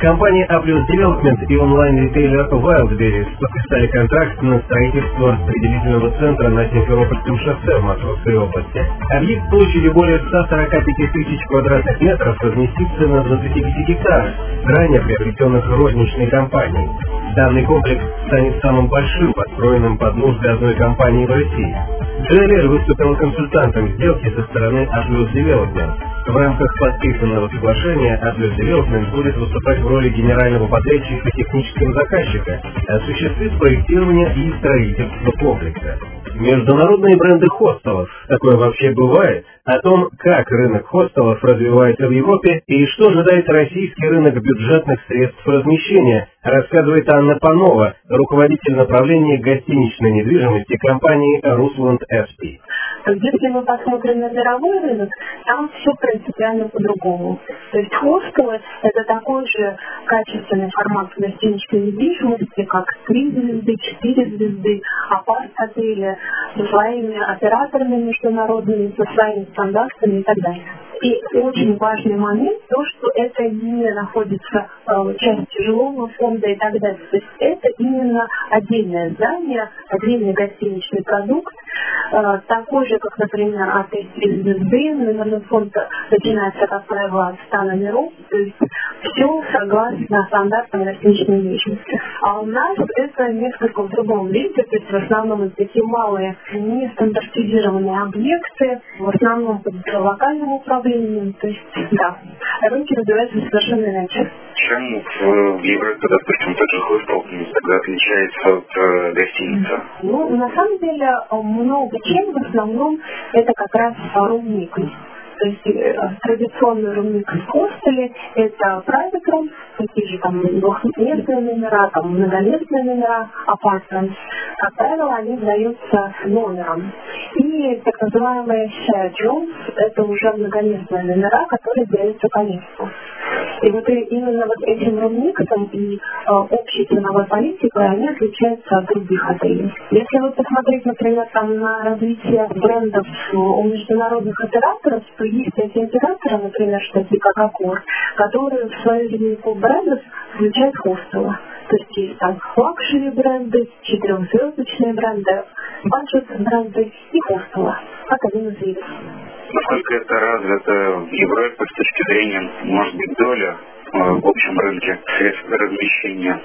Компания A Plus Development и онлайн-ритейлер Wildberries подписали контракт на строительство распределительного центра на Симферопольском шоссе в Московской области. Объект площадью более 145 тысяч квадратных метров разместится на 25 гектарах, ранее приобретенных розничной компанией. Данный комплекс станет самым большим, построенным под нужды одной компании в России. GLR выступил консультантом сделки со стороны A Plus Development. В рамках подписанного соглашения Atlas Development будет выступать в роли генерального подрядчика технического заказчика, осуществит проектирование и строительство комплекса. Международные бренды хостелов, такое вообще бывает, о том, как рынок хостелов развивается в Европе и что ожидает российский рынок бюджетных средств размещения, рассказывает Анна Панова, руководитель направления гостиничной недвижимости компании «Русланд СП». Если мы посмотрим на мировой рынок, там все принципиально по-другому. То есть хостелы – это такой же качественный формат гостиничной недвижимости, как три звезды, четыре звезды, апарт-отели со своими операторами международными, со своими стандартами и так далее. И очень важный момент то, что это не находится э, в части жилого фонда и так далее. То есть это именно отдельное здание, отдельный гостиничный продукт, такой же, как, например, отель «Три звезды», номерной фонд начинается, как правило, от 100 номеров, то есть все согласно стандартам гостиничной недвижимости. А у нас это несколько в другом виде, то есть в основном это такие малые, нестандартизированные объекты, в основном под локальным управлением, то есть, да, рынки развиваются совершенно иначе. Чем в Европе, допустим, тот же хостел тогда отличается от э, гостиницы? Ну, на самом деле, много чем, в основном, это как раз румник. То есть э, традиционный румник в хостеле – это private rooms, такие же там двухместные номера, там многоместные номера, apartments. Как правило, они сдаются номером. И так называемые shared rooms – это уже многоместные номера, которые сдаются по И вот именно вот этим room mix ом и э, общей ценовой политикой они отличаются от других отелей. Если вы посмотреть, например, там на развитие брендов у международных операторов, то есть эти операторы, например, что такие как Accor, которые в свою линейку брендов включают хостелы. То есть есть там luxury бренды, четырехзвездочные бренды, budget бренды и хостелы, как один из видов. Насколько это развито в Европе с точки зрения, может быть, доля э, в общем рынке средств размещения?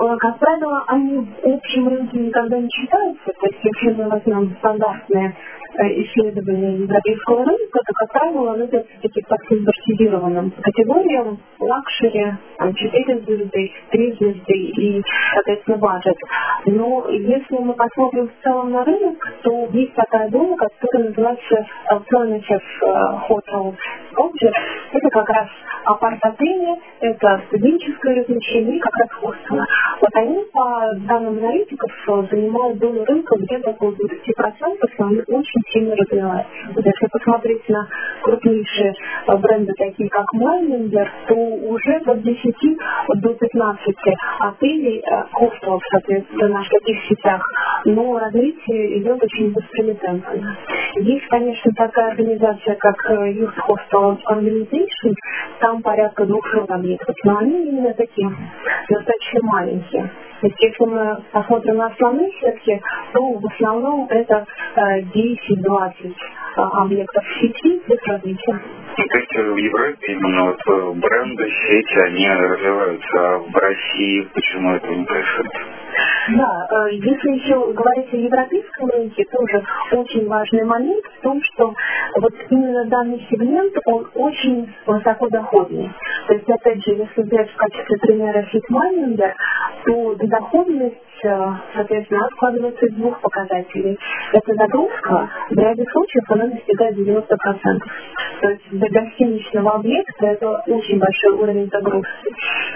Э, как правило, они в общем рынке никогда не считаются. То есть, если мы возьмем стандартные э, исследования европейского рынка, то, как правило, они все-таки по стандартизированным категориям luxury, 4 звезды, 3 звезды и, соответственно, баджет. Но если мы посмотрим в целом на рынок, то есть такая доля, которая называется Alternative Hotel Object. Это как раз апарт-отели, это студенческое развлечение как раз хостелы. Вот они, по данным аналитиков, занимают долю рынка где-то около 20%, но они очень сильно развиваются. Вот если посмотреть на крупнейшие бренды, такие как Майнингер, то уже от 10 до 15 отелей, хостелов, соответственно, в таких сетях, но развитие идет очень быстрыми темпами. Есть, конечно, такая организация, как Youth Hostel Organization, там порядка 200 объектов, но они именно такие, достаточно маленькие. То есть если мы посмотрим на основные сетки, то в основном это 10-20 объектов сети без различия. То есть в Европе именно вот бренды, сети, они развиваются, а в России почему это не происходит? Да, если еще говорить о европейском рынке, тоже очень важный момент в том, что вот именно данный сегмент, он очень высокодоходный. То есть, опять же, если взять в качестве примера сеть Meininger, то доходность соответственно, складывается из двух показателей. Это загрузка, в ряде случаев она достигает 90%. То есть для гостиничного объекта это очень большой уровень загрузки.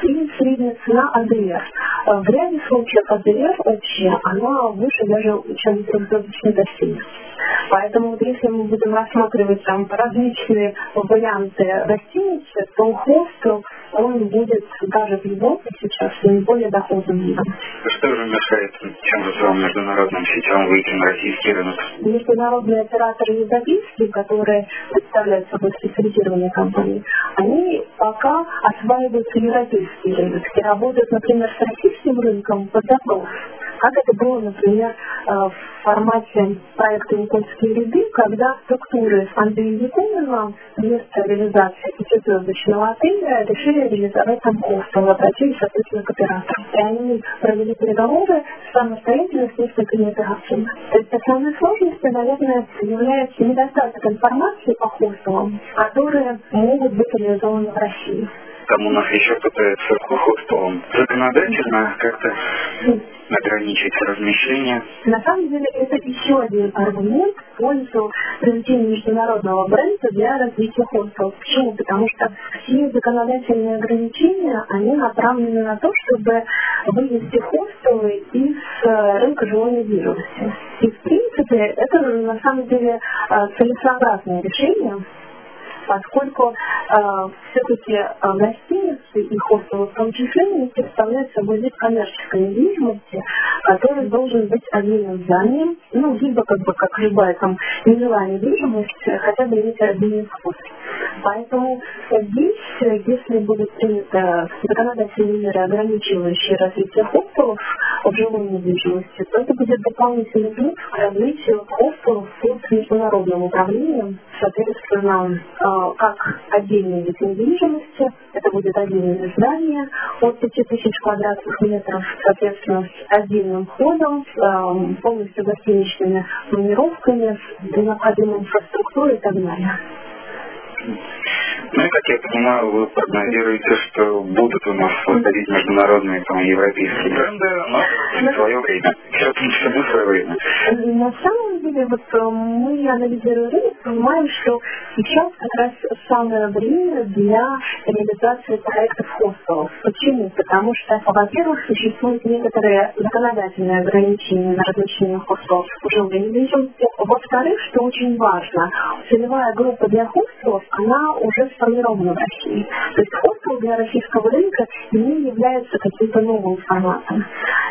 И средняя цена АДР. В ряде случаев АДР общая, она выше даже, чем трехзвездочной гостиницы. Поэтому вот если мы будем рассматривать там различные варианты гостиницы, то хостел, он будет даже в Европе сейчас наиболее доходным видом. Что же мешает чем же международным сетям выйти на российский рынок? Международные операторы европейские, которые представляют собой специализированные компании, они пока осваиваются европейский рынок и работают, например, с российским рынком под запрос как это было, например, э, в формате проекта «Никольские ряды», когда структуры Андрея Якунина вместо реализации пятизвездочного отеля решили реализовать там хостел, обратились, соответственно, к оператору. И они провели переговоры самостоятельно с несколькими операциями. То есть основной сложностью, наверное, является недостаток информации по хостелам, которые могут быть реализованы в России. Там у нас еще пытаются хостелом законодательно как-то ограничить размещение. На самом деле это еще один аргумент в пользу привлечения международного бренда для развития хостелов. Почему? Потому что все законодательные ограничения, они направлены на то, чтобы вывести хостелы из э, рынка жилой недвижимости. И в принципе это на самом деле э, целесообразное решение, поскольку э, все-таки э, гостиницы и хостелы в том числе представляют собой вид коммерческой недвижимости, который должен быть отдельным зданием, ну, либо как бы как любая там нежилая недвижимость, хотя бы иметь отдельный вход. Поэтому здесь, если будут приняты законодательные меры, ограничивающие развитие хостелов в жилой недвижимости, то это будет дополнительный плюс к развитию хостелов под международным управлением, соответственно, э, как отдельный вид недвижимости, это будет отдельное здание от 5000 квадратных метров, соответственно, с отдельным входом, с полностью гостиничными планировками, с необходимой инфраструктурой и так далее. Ну и, как я понимаю, вы прогнозируете, что будут у нас выходить международные там, европейские бренды, но в свое время. Сейчас всему свое время. На самом деле, вот э, мы анализируя рынок, понимаем, что сейчас как раз самое время для реализации проектов хостелов. Почему? Потому что, во-первых, существуют некоторые законодательные ограничения на размещение хостелов в жилой недвижимости. Во-вторых, что очень важно, целевая группа для хостелов, она уже сформирована в России. То есть хостел для российского рынка не является каким-то новым форматом.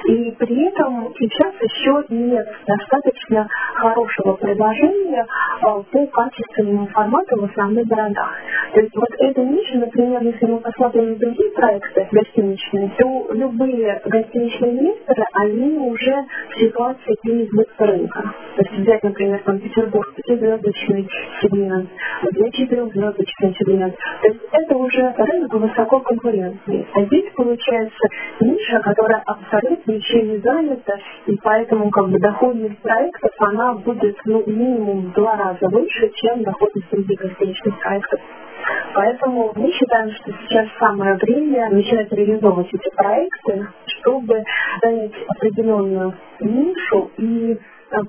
И при этом сейчас еще нет достаточно хорошего предложения а, по качественному формату в основных городах. То есть вот эта ниша, например, если мы посмотрим другие проекты гостиничные, то любые гостиничные инвесторы, они уже в ситуации переизбытка рынка. То есть взять, например, там Петербург, пятизвездочный сегмент, для четырехзвездочный сегмент. То есть это уже рынок высоко конкурентный. А здесь получается ниша, которая абсолютно еще не занята, и поэтому как бы доходность проектов, она будет ну, минимум в два раза выше, чем доходность других гостиничных проектов. Поэтому мы считаем, что сейчас самое время начать реализовывать эти проекты, чтобы занять определенную нишу и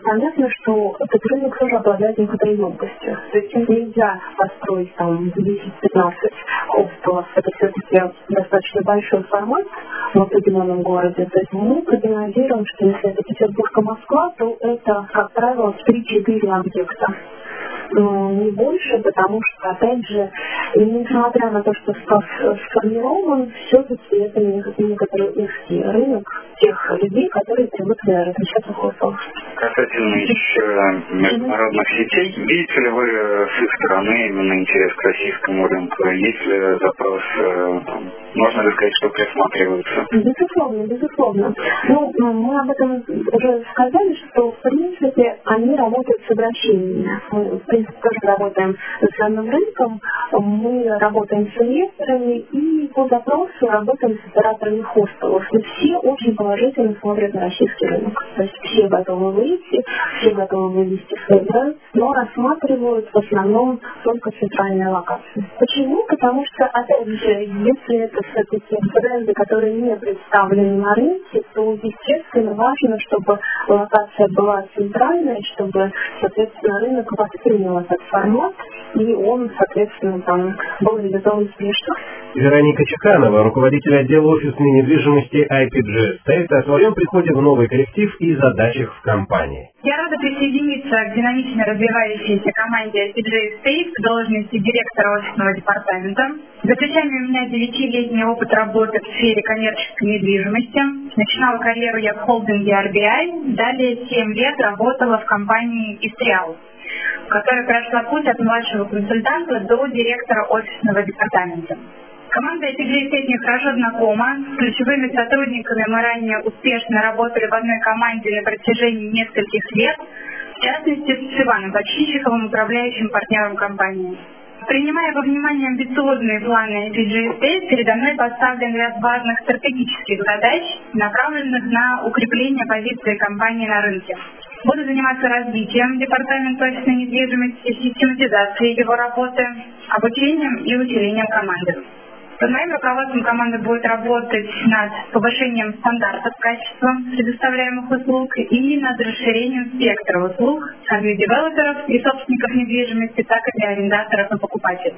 понятно, что этот рынок тоже обладает некоторой емкостью. То есть нельзя построить там 10-15 хостелов. Это все-таки достаточно большой формат в определенном городе. То есть мы прогнозируем, что если это Петербург и Москва, то это, как правило, 3-4 объекта не больше, потому что, опять же, несмотря на то, что сформирован, все-таки это некоторый узкий рынок тех людей, которые привыкли размещаться в хостелах. Касательно еще международных сетей, видите ли вы с их стороны именно интерес к российскому рынку? Есть ли запрос, э, там, можно ли сказать, что присматриваются? Безусловно, безусловно. Ну, мы об этом уже сказали, что, в принципе, они работают с обращениями. В принципе, тоже работаем с национальным рынком, мы работаем с инвесторами и по запросу работаем с операторами хостелов. И все очень положительно смотрят на российский рынок. То есть все готовы выйти, все готовы вывести свой бренд, но рассматривают в основном только центральные локации. Почему? Потому что, опять же, если это все-таки бренды, которые не представлены на рынке, то, естественно, важно, чтобы локация была центральной, чтобы, соответственно, рынок воспринял этот формат, и он, соответственно, там был реализован успешно. Вероника Чеканова, руководитель отдела офисной недвижимости IPG State, о своем приходе в новый коллектив и задачах в компании. Я рада присоединиться к динамично развивающейся команде IPG State в должности директора офисного департамента. За плечами у меня девятилетний опыт работы в сфере коммерческой недвижимости. Начинала карьеру я в холдинге RBI, далее 7 лет работала в компании Истриал которая прошла путь от младшего консультанта до директора офисного департамента. Команда IPG мне хорошо знакома. С ключевыми сотрудниками мы ранее успешно работали в одной команде на протяжении нескольких лет, в частности с Иваном Почищиковым, управляющим партнером компании. Принимая во внимание амбициозные планы IPG State, передо мной поставлен ряд важных стратегических задач, направленных на укрепление позиции компании на рынке. Буду заниматься развитием департамента офисной недвижимости, систематизацией его работы, обучением и усилением команды. Под моим руководством команда будет работать над повышением стандартов качества предоставляемых услуг и над расширением спектра услуг как для девелоперов и собственников недвижимости, так и для арендаторов и покупателей.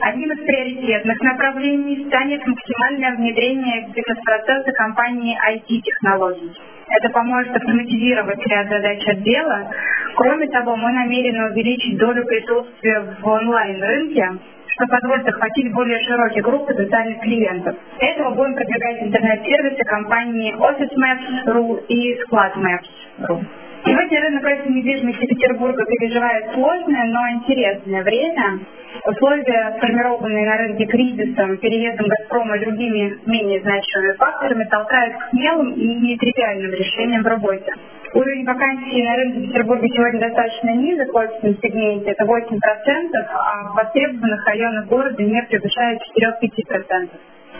Одним из приоритетных направлений станет максимальное внедрение в бизнес-процессы компании IT-технологий. Это поможет автоматизировать ряд задач отдела. Кроме того, мы намерены увеличить долю присутствия в онлайн-рынке, что позволит охватить более широкие группы социальных клиентов. Для этого будем продвигать интернет-сервисы компании OfficeMaps.ru и SquadMaps.ru. Сегодня рынок недвижимости Петербурга переживает сложное, но интересное время. Условия, сформированные на рынке кризисом, переездом «Газпрома» и другими менее значимыми факторами, толкают к смелым и нетривиальным решениям в работе. Уровень вакансий на рынке Петербурга сегодня достаточно низок в офисном сегменте, это 8%, а в востребованных районах города не превышает 4-5%.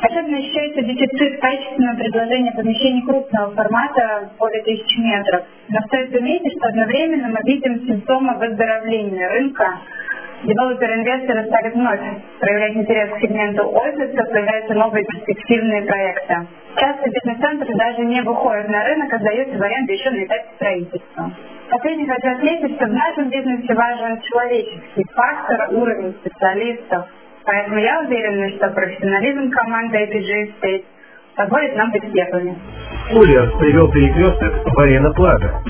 Особенно ощущается дефицит качественного предложения помещений крупного формата более тысячи метров. Но стоит заметить, что одновременно мы видим симптомы выздоровления рынка. Девелоперы-инвесторы стали вновь проявлять интерес к сегменту офиса, появляются новые перспективные проекты. Часто бизнес-центры даже не выходят на рынок, а сдаются в аренду еще на этапе строительства. Последний хочу отметить, что в нашем бизнесе важен человеческий фактор, уровень специалистов, Поэтому я уверена, что профессионализм команды APG State позволит нам быть первыми. Ульяс привел перекресток в Арена Плаза.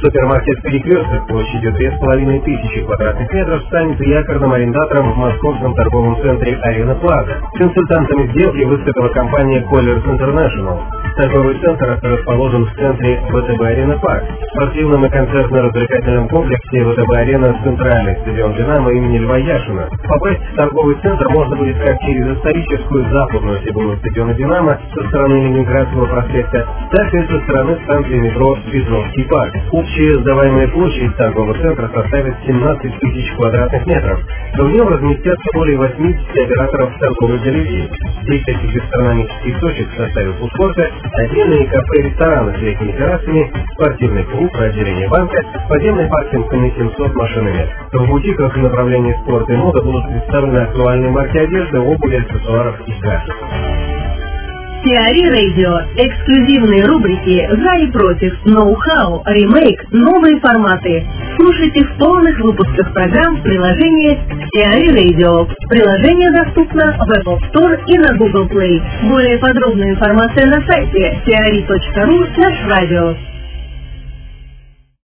Супермаркет «Перекресток» площадью 2500 квадратных метров станет якорным арендатором в московском торговом центре «Арена Плаза». Консультантами сделки выступила компания «Colliers International». Торговый центр расположен в центре ВТБ Арена Парк. Спортивном и концертно-развлекательном комплексе ВТБ Арена центральный стадион «Динамо» имени Льва Яшина. Попасть в торговый центр можно будет как через историческую западную трибуну стадиона «Динамо» со стороны Ленинградского проспекта, так и со стороны станции метро Петровский парк. Общая сдаваемая площадь торгового центра составит 17 тысяч квадратных метров. В нем разместятся более 80 операторов торговой галереи. 10 гастрономических точек в составе фудкорта, отдельные кафе и рестораны с летними террасами, спортивный клуб, отделение банка, подземный паркинг на 700 машинами. В бутиках направлении спорта и мода будут представлены актуальные марки одежды, обуви, аксессуаров и гаджетов. Теори Радио. Эксклюзивные рубрики «За и против», «Ноу-хау», «Ремейк», «Новые форматы». Слушайте в полных выпусках программ в приложении Теори Radio. Приложение доступно в Apple Store и на Google Play. Более подробная информация на сайте teori.ru радио.